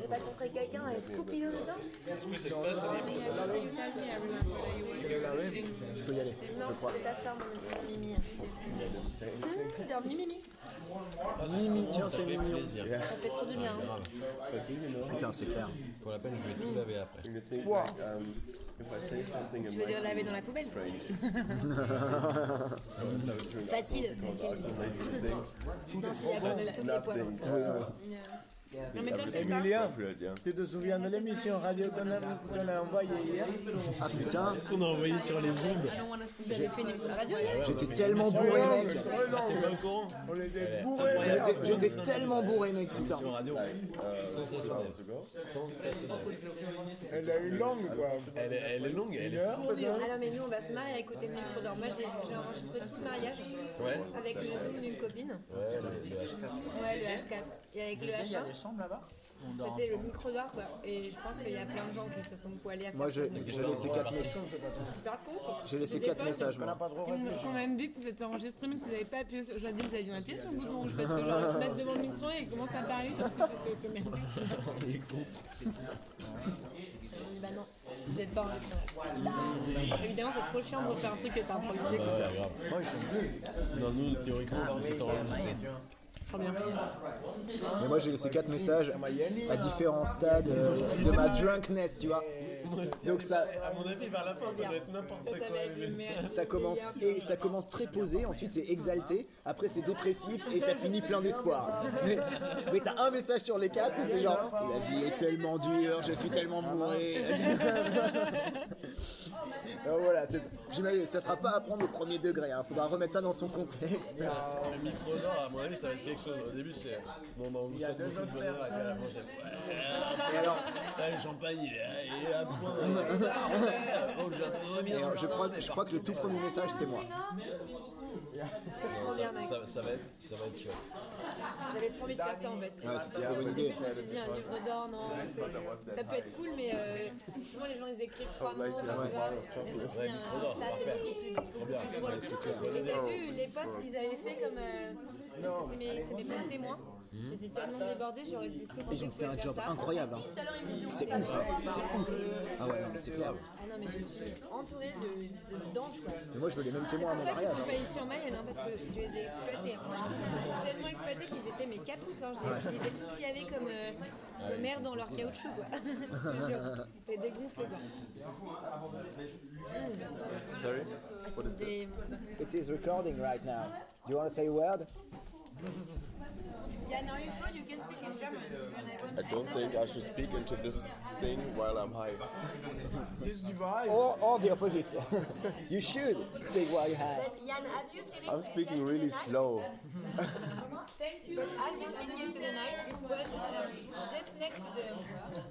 J'ai pas compris quelqu'un et Scoopy dedans? Tu peux y aller, Non, je tu crois. peux t'asseoir, mon Mimi. Hum, Dire Mimi. Mimi, tiens, c'est mignon. Ça fait trop de bien. hein. Putain, c'est clair. Pour la peine, je vais tout laver après. Tu veux dire laver dans la poubelle? Facile, facile. Non, s'il y a comme toutes les poils. Emilien, yeah. tu te souviens de l'émission radio qu'on a, qu'on a envoyée hier Ah putain, Qu'on a envoyé sur les ondes. Vous avez fait une émission de radio hier j'étais tellement bourré, mec. On était. J'étais- tellement bourré, mec, putain. Elle a eu longue, quoi. Elle est, elle est longue, elle Une est heure, peut-être Alors, mais nous, on va se marier à écouter le micro d'or. Moi, j'ai j'ai enregistré tout le mariage Ouais. avec le Zoom d'une copine. Ouais, le le H4. Ouais, le H4. Et avec le H1, c'était le micro d'or, quoi. Et je pense qu'il y a plein de gens qui se sont poilés à faire Moi, j'ai j'ai laissé 4 messages. Par contre, J'ai laissé des 4 potes messages, On pas trop Quand réfléchi. on me dit que vous êtes enregistré mais que vous n'avez pas appuyé sur... J'aurais dit que vous avez bien appuyé sur le bouton rouge parce que genre se mettre devant le micro et il commence à parler comme si c'était automatique. On dit bah non, vous êtes pas enregistré. Ah. Évidemment, c'est trop chiant de refaire un truc que t'as improvisé. Non, nous, théoriquement, tout est enregistré. Bien. Mais moi, j'ai laissé 4 messages à différents stades euh, de ma drunkness, tu vois. Donc ça, À mon avis, vers la fin, ça doit être n'importe ça ça commence et ça commence très posé, ensuite c'est exalté, après c'est dépressif et ça finit plein d'espoir. Mais, mais t'as un message sur les quatre et c'est genre la vie est tellement dure, je suis tellement bourré. Alors voilà, c'est- j'imagine, ça sera pas à prendre au premier degré, hein, faudra remettre ça dans son contexte. Le micro d'or, à mon avis, ça va être quelque chose. Au début, c'est. Bon, bah, on vous souhaite beaucoup de bonheur, et puis à la fin, c'est. Et alors, Ah, le champagne, il est, il à point. Oh, je crois que le tout premier message c'est moi. Ça, ça va être, ça va être chouette. J'avais trop envie de faire ça en fait. Ouais, c'était Au une bonne début, idée. je me suis dit un livre d'or, non, ça peut être cool, mais euh, souvent les gens ils écrivent trois mots, tu vois. Et je me suis dit, un- ça c'est beaucoup plus, beaucoup plus drôle. Et t'as vu les potes ce qu'ils avaient fait comme. euh, parce que c'est mes, c'est mes potes témoins. J'étais tellement débordée, j'aurais dit ce que Ils ont fait un job incroyable. hein. C'est ouf, c'est ouf. Ah ouais, non, mais c'est clair. Ah non, mais je suis entourée de, de d'anges quoi. Mais moi je veux les mêmes C'est témoins à pour mon ça qu'ils mariage. sont pas ici en Mayenne, hein, parce que je les ai exploités. hein. Tellement exploités qu'ils étaient mes capoutes. Hein. Je les ai tous y avait comme, euh, comme air dans leur caoutchouc. Quoi. Je te jure. Et dégonflés. Quoi. Sorry? Des... It is recording right now. Do you want to say a word? Yeah, now you sure you can speak in German? I I don't think I should speak into this thing while I'm high. This device. Or, or the opposite. you should speak while you have. But Jan, have you seen it? I'm speaking yesterday really night? slow. Thank you. But have you seen yesterday night? It was um, just next to the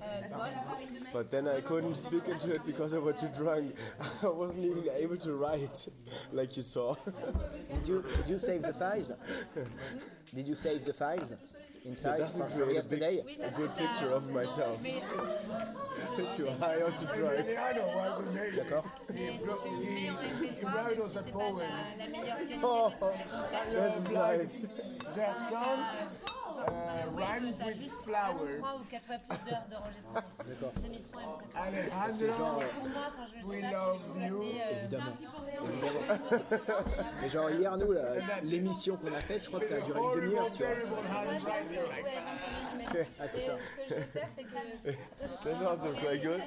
uh, goal. But then I couldn't speak into it because I was too drunk. I wasn't even able to write, like you saw. Did you did you save the files? Did you save the files inside doesn't from create a yesterday? Oui, A parce good que t'as- picture of myself. Mais, Too high or too drunk. Emiliano wasn't me. D'accord. mais si tu le mets en MP3, Ibrahim même dans si cette c'est pas pauvre. la, la meilleure qualité, Oh, parce que c'est compressé. that's nice. Their son uh, Ouais, rhymes ça with juste flower. 3 ou 4 fois plus d'heures d'enregistrement. D'accord. J'ai mis 3 MP3. Alejandro, Pour moi, enfin, je we love you. euh, Évidemment. Mais genre hier nous là, l'émission qu'on a faite, je crois que ça a duré une demi-heure, tu vois. terrible Moi, je pense que, handwriting ouais, like that. 20 minutes, mais- Ah, c'est Et ça. Ce que je vais faire, c'est que. That's also quite good.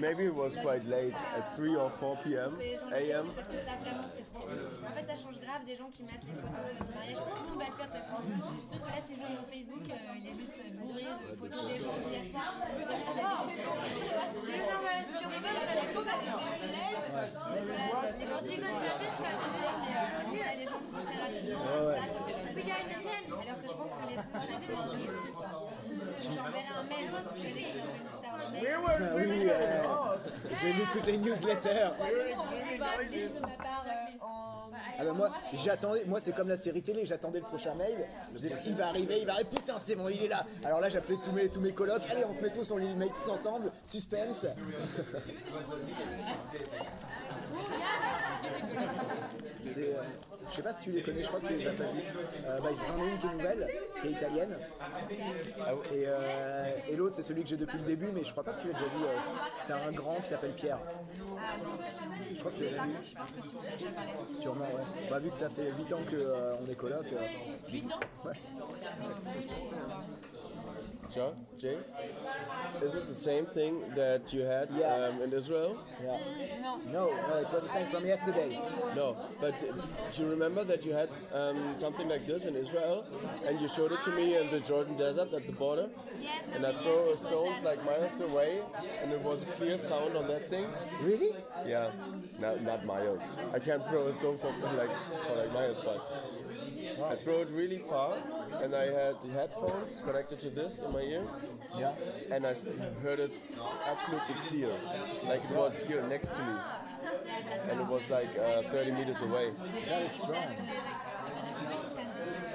Maybe it was quite late, at 3 or 4 p.m. A.m. Parce que ça, vraiment, c'est trop. En fait, ça change grave des gens qui mettent les photos du mariage. Tout le monde va le faire de toute façon. Je suis sûre que là, si mon Facebook, euh, il est juste bourré de photos des gens d'hier soir. A. Les gens y a Les gens disent que c'est facile, mais voilà, les gens le font très rapidement. Peut être facile. Alors que je pense que les. J'enverrai un mail, moi, si vous savez que je une star mail. Ah oui, euh, j'ai lu toutes les newsletters. C'est pas actif de ma part en. Ah bah moi, j'attendais, moi c'est comme la série télé, j'attendais le prochain mail, je disais, il va arriver, il va arriver, putain c'est bon, il est là. Alors là j'appelais tous mes, tous mes colocs, allez on se met tous, on les met tous ensemble, suspense. C'est, euh, je sais pas si tu les connais, je crois que tu les as pas vus. Euh, bah, J'en ai une qui est nouvelle, qui est italienne. Et, euh, et l'autre, c'est celui que j'ai depuis le début, mais je crois pas que tu l'as déjà vu. euh, c'est un grand qui s'appelle Pierre. Ah Je crois que tu l'as vu. contre, je pense que tu m'en as déjà parlé. Sûrement, ouais. Bah, vu que ça fait 8 ans qu'on est coloc. euh, 8 ans ouais. Joe, Jay, is it the same thing that you had Yeah. um, in Israel? Yeah. Non. No, no, it was the same from yesterday. No, but do you remember that you had um, something like this in Israel, and you showed it to me in the Jordan Desert at the border, Yes, and I throw it stones like miles away, and it was a clear sound on that thing. Really? Yeah, not, not miles. I can't throw a stone for like for like miles, but I throw it really far, and I had the headphones connected to this in my ear, Yeah. and I heard it absolutely clear, like it was here next to me, and it was like uh, 30 meters away. That is strong. Because it's really sensitive.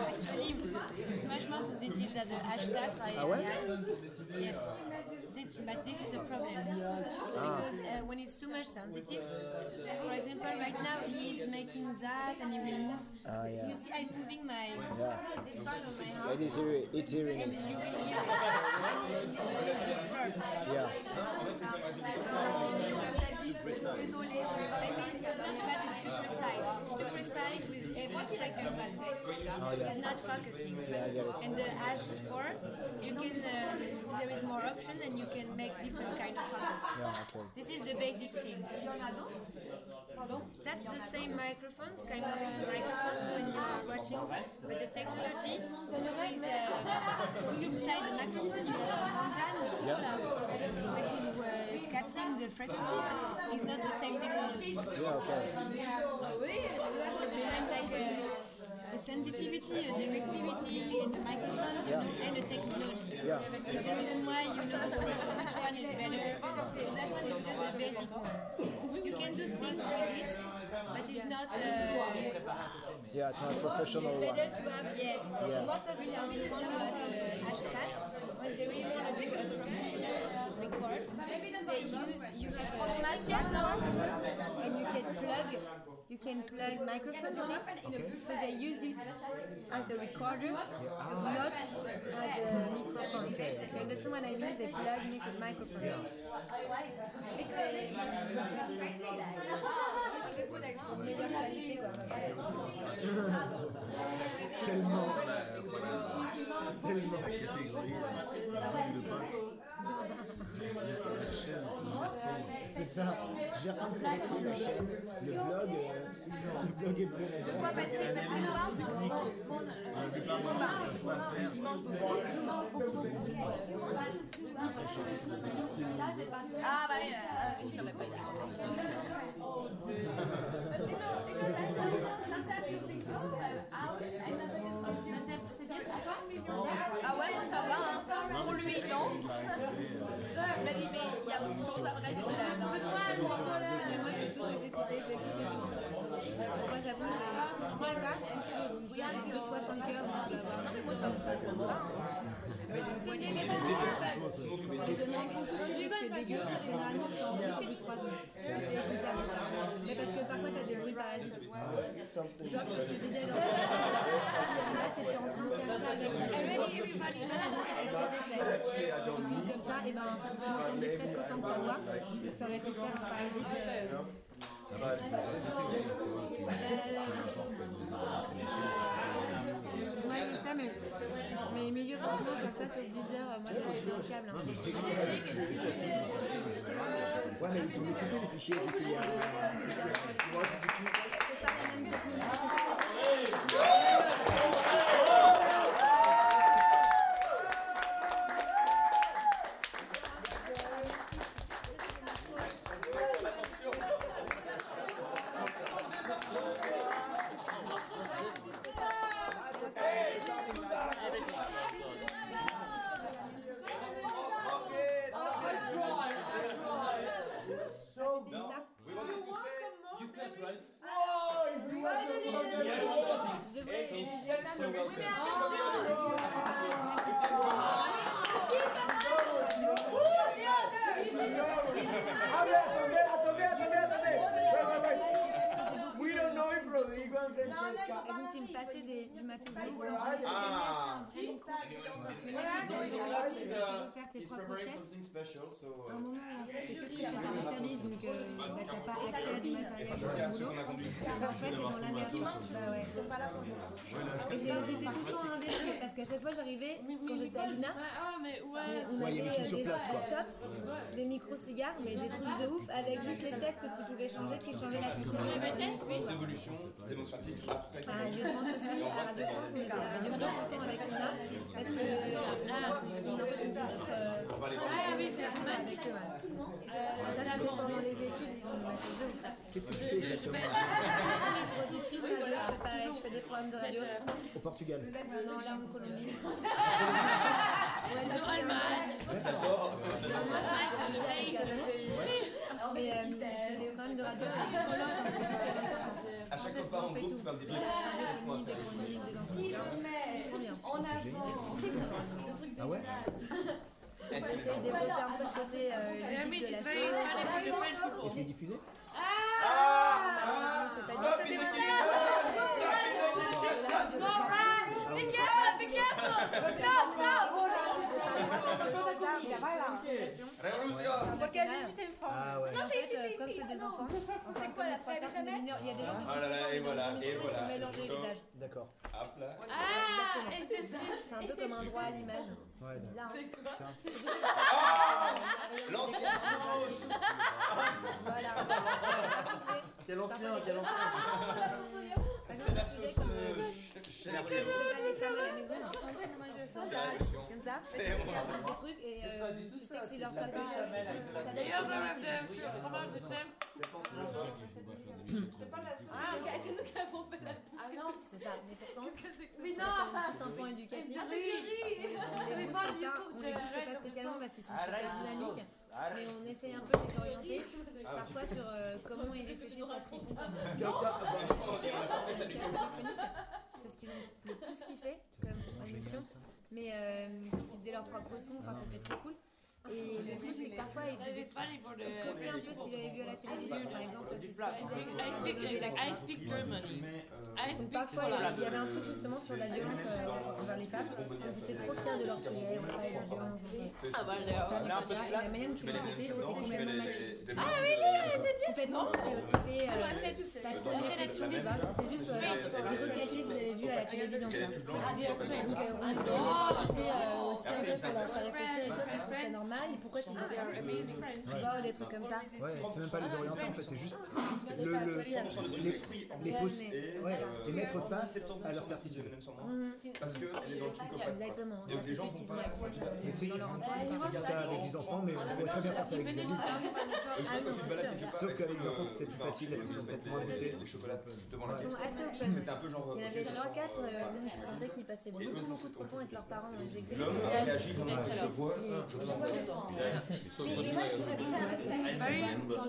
Actually, it's much more sensitive than the H4. I, Ah ouais? I had. Yes. This, but this is a problem. Because uh, when it's too much sensitive, for example, right now he is making that and he will move. Ah, yeah. You see, I'm moving my Yeah. this part of my It arm. is hearing, it's hearing And it. you will hear it. And you will disturb. Yeah. Désolé. I mean, it's not that it's too precise. It's too precise with every frequency. It's not focusing. And the H4, you can, um, there is more option and you can make different kind of focus. Yeah, okay. This is the basic things. That's the same microphones, kind of microphones when you're watching, but the technology is uh, inside the microphone you have a membrane, which is uh, capturing the frequencies. It's not the same technology. Yeah, okay. You have all the time like uh, the sensitivity, the directivity in the microphones you know, and the technology. Yeah. It's the reason why you know which one is better. So that one is just the basic one. You can do things with it, but it's not. Uh, Yeah, it's not a professional it's one. better to have yes. Yeah. Most of the the one who has a hashcat, when they really want to do a professional record, they use you have a background and you can plug you can plug microphone on it. So they use it as a recorder, not as a microphone. You understand what I mean? They plug micro- microphone. C'est meilleure qualité quoi. Tellement. Tellement catégorie. C'est ça. J'ai ressenti la chaîne, le blog, euh, le blog hebdomadaire. Ah bah oui, euh, pas. Lui, non. Il mais y a choses à redire. Mais moi, je vais tout les écouter, je vais écouter tout. Moi, j'avoue, j'ai ça. Je vais avoir deux fois 5 heures, je vais avoir 10 heures de ça. Me rends compte tout de suite ce qui est dégueu. Généralement, je t'en au bout de 3 secondes. Ça, c'est écoutable. Mais parce que parfois, tu as des bruits parasites. Genre ce que je te disais, genre, si euh, là, tu étais en train de faire ça avec les gens qui crient comme ça, et ben ça se entendu presque autant que ta voix. Donc ça aurait pu faire un parasite. euh, Ouais, c'est ça, mais, mais milieu, franchement, faire ça sur 10 heures, moi, je suis un câble. Hein. Ouais, mais ils sont découpés les fichiers. donc il y a- C'est pas la même technique. Tu dis ça Je devrais utiliser ça, mais Attendez, attendez, attendez, attendez. Et donc, ils me passaient des, du matos de ouf. Donc, je me suis dit, j'ai jamais acheté un vrai micro. Faire à un moment où en fait, t'es que prestataire de service, donc euh, bah, t'as pas accès à du matériel de ton boulot. En fait, t'es dans la merde. Bah ouais. Et j'ai hésité tout le temps à investir parce qu'à chaque fois, j'arrivais, quand j'étais à l'INA, Ah, mais ouais. on avait euh, des shops, des micro-cigares, mais des trucs de ouf avec juste les têtes que tu pouvais changer qui changeaient la sensibilité. d'évolution démocratique après. À Radio France aussi, à Radio France, on était à Radio France longtemps avec Lina, parce que euh, Ah oui, c'est pendant les études, ils ont. Qu'est-ce que tu fais exactement Je suis productrice radio, je fais pareil, je fais des programmes de radio. au Portugal Non, là en Colombie. Ouais, En Allemagne. Non, moi je suis en. Mais je fais des programmes de radio truc. À chaque fois en On fait groupe, tout. tu vas me Des dire entretiens. Trop bien. Ah ouais On va essayer de développer un peu le côté euh, ludique de la chose. Et c'est diffusé Malheureusement, c'est pas stop! Ah. En c'est des enfants, enfin mineurs, il y a des gens qui Ah là là, font et voilà, et voilà. les âges. D'accord. Hop là. Ah! C'est un peu comme un droit à l'image. Ouais. Bizarre. hein. L'ancien Voilà. Quel ancien, quel ancien. Euh, pas, les femmes à la maison, comme ça. Des trucs et euh, tu sais que si leur papa. euh, ça the les yogurt with problématique. the fromage de crème? Ah, ok, c'est nous qui avons fait la Ah non, C'est ça, mais pourtant, mais non! tout un point éducatif. Ah, On les booste pas, on les booste pas spécialement parce qu'ils sont super dynamiques, mais on essaie un peu de les orienter, parfois sur euh, comment ils réfléchissent à ce qu'ils font. C'est ce qu'ils ont le plus kiffé comme émission, mais euh, parce qu'ils faisaient leur propre son, enfin c'était trop cool. Et le truc c'est que parfois ils des the. ils copiaient un peu ce qu'ils avaient vu à la télévision, par exemple, c'est ce qu'ils faisaient I speak, Germany. I donc parfois, il y avait- un truc justement sur la violence euh, envers les femmes. Ils étaient trop fiers de leur sujet, on parlait de la violence entre Ah bah etc. Et la manière dont ils le traitaient, c'était complètement machiste. Ah oui, oui, Complètement stéréotypé. euh, T'as trop de réflexion, tu vois. C'était juste euh, les requêtés qu'ils avaient vus à la télévision. Donc euh, on les euh, aussi un peu pour leur faire réfléchir et trouves ça normal et pourquoi tu dis ça Tu vois, des trucs comme ça. Ouais, c'est même pas les orienter en fait, c'est juste le, le- les, les, pos- ouais, les mettre face à leur certitude. Parce que elle est dans le truc. Exactement, qu'ils ont acquise Mais tu sais, tu ça avec des enfants, mais on pourrait très bien faire ça avec des adultes. Ah non, c'est sûr. Sauf qu'avec des enfants, c'est peut-être plus facile, ils sont peut-être moins goûtés. Les chocolats devant la Ils sont assez open. C'était un peu genre. Il y en avait 3-4, euh, tu sentais qu'ils passaient beaucoup, beaucoup trop de temps avec leurs parents dans les églises. Je vois.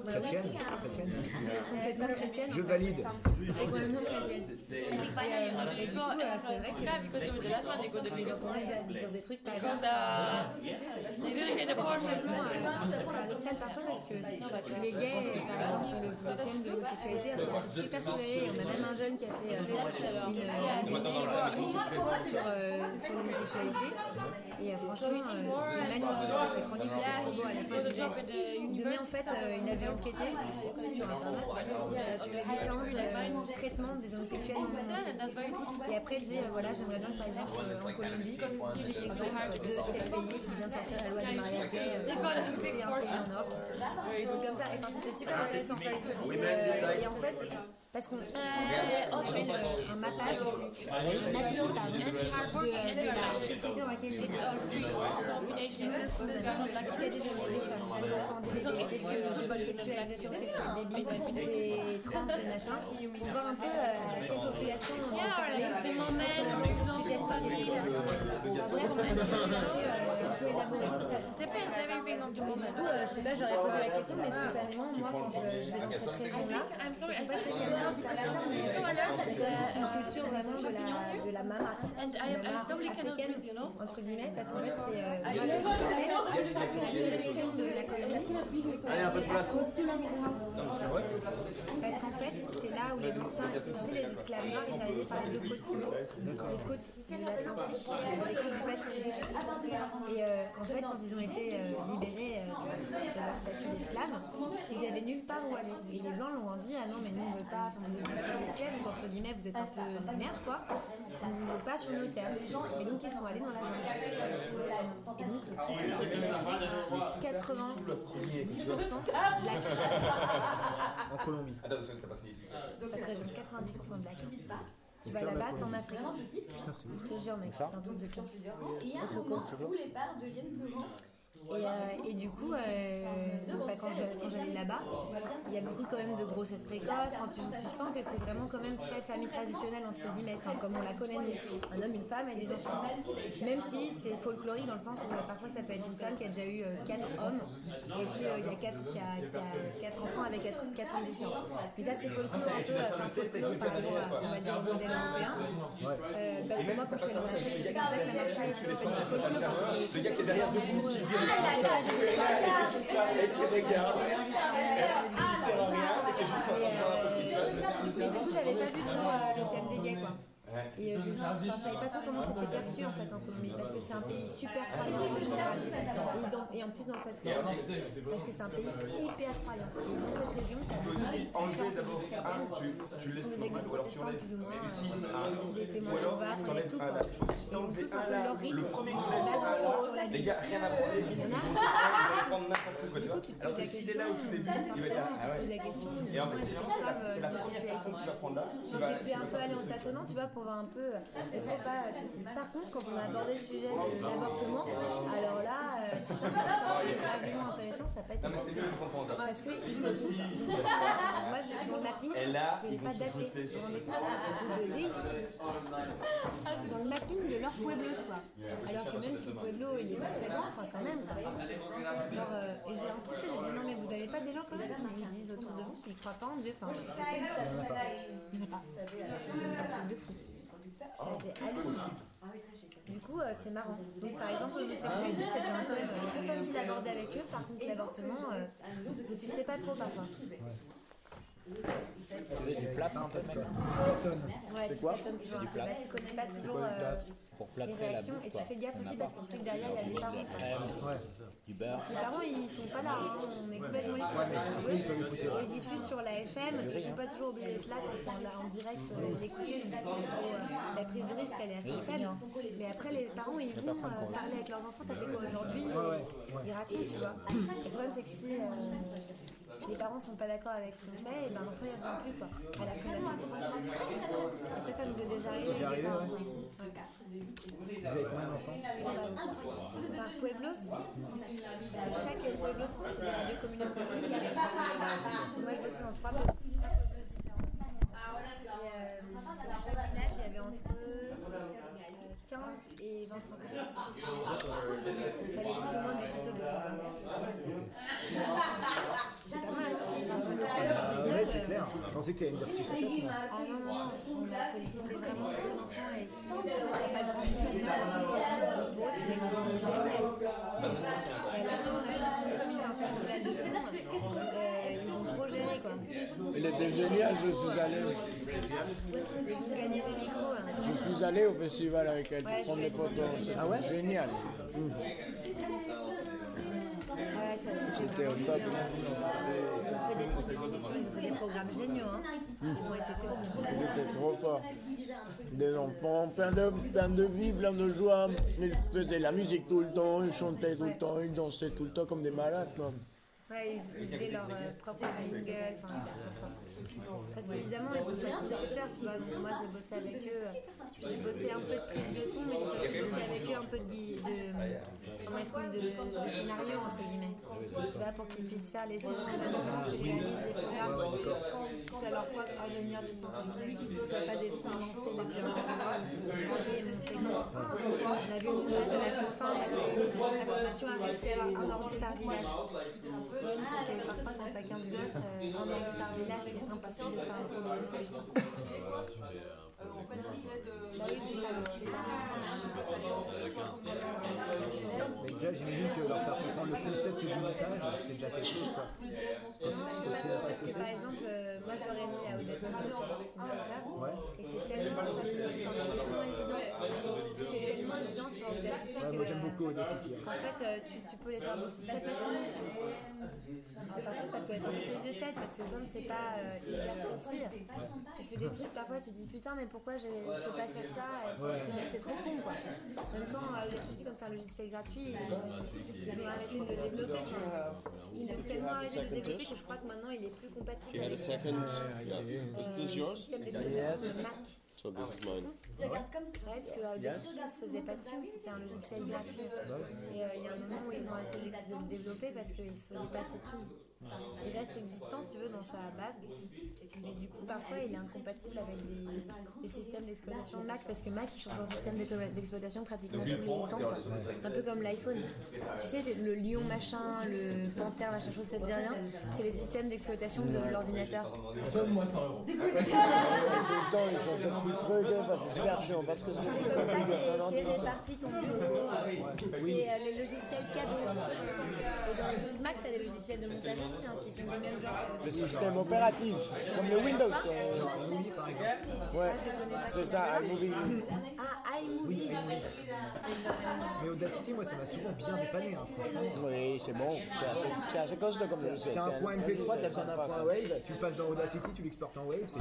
Chrétienne Chrétienne complètement chrétienne. Je valide. Que je les entendais dire des trucs, par exemple, They didn't get the portion. complètement paradoxal parfois parce que les gays, par exemple, sur le, le thème de l'homosexualité, c'est un truc super toléré. On a même un jeune qui a fait euh, une, sur, l'homosexualité. Et euh, franchement, c'était magnifique. Chronique, à la fin. Il donnait en fait, euh, il avait enquêté sur internet euh, sur les différents euh, traitements des homosexuels le. Et après, il disait euh, voilà, j'aimerais bien par exemple euh, en Colombie, j'ai l'exemple de tel pays qui vient de sortir la loi du mariage gay, euh, c'était un pays en Europe, des trucs comme ça. Et enfin, c'était super intéressant. Euh, et en fait, parce qu'on fait euh, un mappage, un mapping pardon, de, de la société dans laquelle ils vivent. Parce qu'il y a des, des femmes, des enfants, des bébés, des vieux, des des hétérosexuels, des bi, des trans, des machins, pour voir un peu euh, à quel population, on moments, des sujets de société. Bref, on a euh, on the Du coup, euh, je sais pas, j'aurais posé la question, mais spontanément, moi, quand je, vais dans cette région-là, I'm je pas spécialement une culture vraiment de la, de la mama, africaine, entre guillemets, parce qu'en fait, c'est euh, seule région de la colonie. Allez, un peu de place. Parce qu'en fait, c'est là où les anciens, tu sais, les esclaves noirs, ils arrivaient par les deux côtes, les côtes de l'Atlantique, les côtes du Pacifique. Et euh, en fait, quand ils ont été euh, libérés euh, de leur statut d'esclave, ils avaient nulle part où aller. Et les blancs leur ont dit ah non mais nous on veut pas, enfin vous êtes donc entre guillemets vous êtes un peu merde quoi. On ne pas sur nos terres. Et donc ils sont allés dans la jungle. Et donc c'est une population à 90% black. En Colombie. Fini. Cette région, 90% black. Tu vas là-bas, t'es en Afrique. Putain, c'est ouf. Je te jure, mec, c'est un truc de fou. Et un moment où les parts deviennent plus grands. Et, euh, et du coup, euh, bah, quand quand j'allais là-bas, il y a beaucoup quand même de grossesses précoces. Enfin, tu, tu sens que c'est vraiment quand même très famille traditionnelle, entre guillemets, enfin, comme on la connaît nous. Un homme, une femme et des enfants. Même si c'est folklorique dans le sens où euh, parfois ça peut être une femme qui a déjà eu euh, quatre hommes et qui, euh, il y a quatre, qui a, qui a quatre enfants avec quatre, quatre hommes différents. Mais ça, c'est folklore un peu, enfin, folklore par rapport à, on va dire, au modèle européen. Parce que moi, quand je suis allée en Afrique, c'était comme ça que ça marchait. C'était pas du tout folklore. enfin, mais du coup, j'avais pas vu trop euh, le thème des gays, quoi. Et euh, je, je savais pas trop comment c'était perçu en fait en Colombie parce que c'est un pays super croyant. en général. Et, dans- et en plus dans cette région, parce que c'est un pays hyper croyant. Et dans cette région, tu as qui sont des églises protestantes plus ou moins, euh, des témoins de Jéhovah, et tout quoi. Ils ont tous un peu leur rythme, ils se sur la. Et il y en a du coup, tu te poses la question, forcément, tu te poses la question de est-ce qu'ils savent tu Donc vas- je suis un peu allée en tâtonnant, tu vois, pour voir un peu. Pas. Par contre, quand on a abordé le sujet de l'avortement, alors là, euh, on a sorti des arguments intéressants, ça n'a pas été comprendre. Parce que ils veulent tous- moi, je, dans le mapping, Et là, il avait pas daté. Vous vous rendez compte Ou de déistes. Dans le mapping de leur pueblos, quoi. Alors que même si le pueblo, il n'est pas très grand, enfin, quand même. Genre, euh, et j'ai insisté, j'ai dit non, mais vous n'avez pas des gens quand même qui vous disent autour de vous qu'ils ne croient pas en Dieu. Enfin, il n'y en a pas. C'est un truc de fou. Ça a été hallucinant. Du coup, euh, c'est marrant. Donc, par exemple, l'homosexualité, c'était un thème euh, très facile à aborder avec eux. Par contre, l'avortement, euh, tu sais pas trop parfois. Du plat, un peu, mec. Ouais, C'est tu quoi t'étonnes toujours un peu. Bah, tu connais pas toujours euh, Pour les réactions et tu fais gaffe aussi parce qu'on sait que derrière, il y a des parents. Du beurre. Les parents, ils sont pas là, hein. on est complètement libres sur Facebook. Ils diffusent sur la FM, ils sont pas toujours obligés d'être là quand c'est en, en direct, euh, trop, euh, la prise de risque elle est assez faible. Mais après, les parents, ils vont parler avec leurs enfants, t'as fait quoi aujourd'hui et Ils racontent, tu vois. Le problème, c'est que si les parents sont pas d'accord avec ce qu'on fait, et ben l'enfant il revient plus quoi, à la fondation. Et ça, ça nous est déjà arrivé. avec arrivé, ouais. quoi. Ouais. Vous avez combien d'enfants D'un pueblos, parce que chaque pueblos, en fait, c'est des radios communautaires. Moi, je bossais dans trois pueblos. Et euh, dans chaque village, il y avait entre euh, 15 et 25 ans. Ça allait plus ou moins du Tito de C'est pas mal. 25 ans, Ouais, c'est clair. Je pensais que tu allais me dire 6 ou 7. moi. Ah non, non, non, on a sollicité vraiment beaucoup d'enfants et en fait, il n'y a pas grand chose à faire. Pour eux, c'est une activité géniale. Et à la fin, on a fait un festival de son. Ils ont trop géré quoi. Il était génial, je suis allé. Ils ont gagné des micros. hein. Je suis allé au festival avec elle, Ouais, je prendre photos. C'était Ah ouais? Génial. Ouais, ça c'était vraiment bien. Ils ont fait des trucs, des émissions, ils ont fait des programmes géniaux. Hein. Ils ont été trop. Ils étaient trop forts. Des enfants, plein de, plein de vie, plein de joie. Ils faisaient la musique tout le temps, ils chantaient tout le temps, ils dansaient tout le temps comme des malades. quoi. Ouais, ils, ils faisaient leur euh, propre jingle, enfin, c'était trop fort. Parce qu'évidemment, ils ont pas de producteurs, tu vois. Donc, moi, j'ai bossé avec eux. euh, J'ai bossé un peu de prise de son, mais j'ai surtout bossé avec eux un peu de, de comment est-ce qu'on dit, de, de scénario, entre guillemets. Tu vois, pour qu'ils puissent faire les sons, qu'ils réalisent les programmes, qu'ils soient leur propre ingénieur du son, que ce soit pas des sons On a vu une image à la toute fin parce que la fondation a réussi à avoir un ordi par village. C'est que parfois, quand t'as 15 gosses, euh, un ordi par village, c'est impossible de faire un cours de montage. Bah oui, c'est ça, mais c'est pas- Mais déjà, j'imagine que leur faire comprendre le concept du montage, c'est déjà quelque chose, quoi. Non, pas trop, parce que par exemple, euh, moi je l'aurais mis à Audacity sur Montage, et c'est tellement facile, c'est tellement évident, tout est tellement évident sur Audacity moi j'aime beaucoup Audacity. hein. En fait, euh, tu, tu peux les faire. Bosser très facilement. Et parfois, ça peut être un peu prise de tête parce que comme c'est pas euh, hyper précis, tu fais des trucs, parfois tu te dis putain, mais pourquoi je peux pas faire ça C'est trop con quoi. En même temps, euh, Audacity, comme c'est un logiciel gratuit, ils ont arrêté de le développer. Ils ont tellement arrêté de le développer que je crois que maintenant il est plus compatible avec this le système d'exploitation de Mac. So this is mine. Ouais, parce que Audacity ne se faisait pas de thunes, c'était un logiciel gratuit. Et euh, il y a un moment où ils ont arrêté de le développer parce qu'ils ne se faisaient pas assez de thunes. Il reste existant, si tu veux, dans sa base. Mais du coup, parfois, il est incompatible avec des, des systèmes d'exploitation de Mac parce que Mac, il change en système d'explo- d'exploitation pratiquement tous les 100. quoi. Un peu comme l'iPhone. Tu sais, le lion machin, le panthère machin chose, ça te dit rien C'est les systèmes d'exploitation de l'ordinateur. Tout le temps, ils changent de petits trucs, hein, c'est super chiant parce que c'est C'est comme ça qu'est réparti ton bureau. C'est euh, les logiciels cadeaux. Et dans le truc Mac, tu as des logiciels de montage aussi hein, qui sont du même genre. que- Le système opératif, comme le Windows. quoi. Ouais, Ah, je le connais pas. c'est ça, iMovie. Ah, iMovie. Mais Audacity, moi ça m'a souvent bien dépanné, hein, franchement. Oui, c'est bon, c'est assez, assez costaud comme logiciel. T'as un point très- MP3, t'as besoin d'un point. Wave, tu le passes dans Audacity, tu l'exportes en Wave, c'est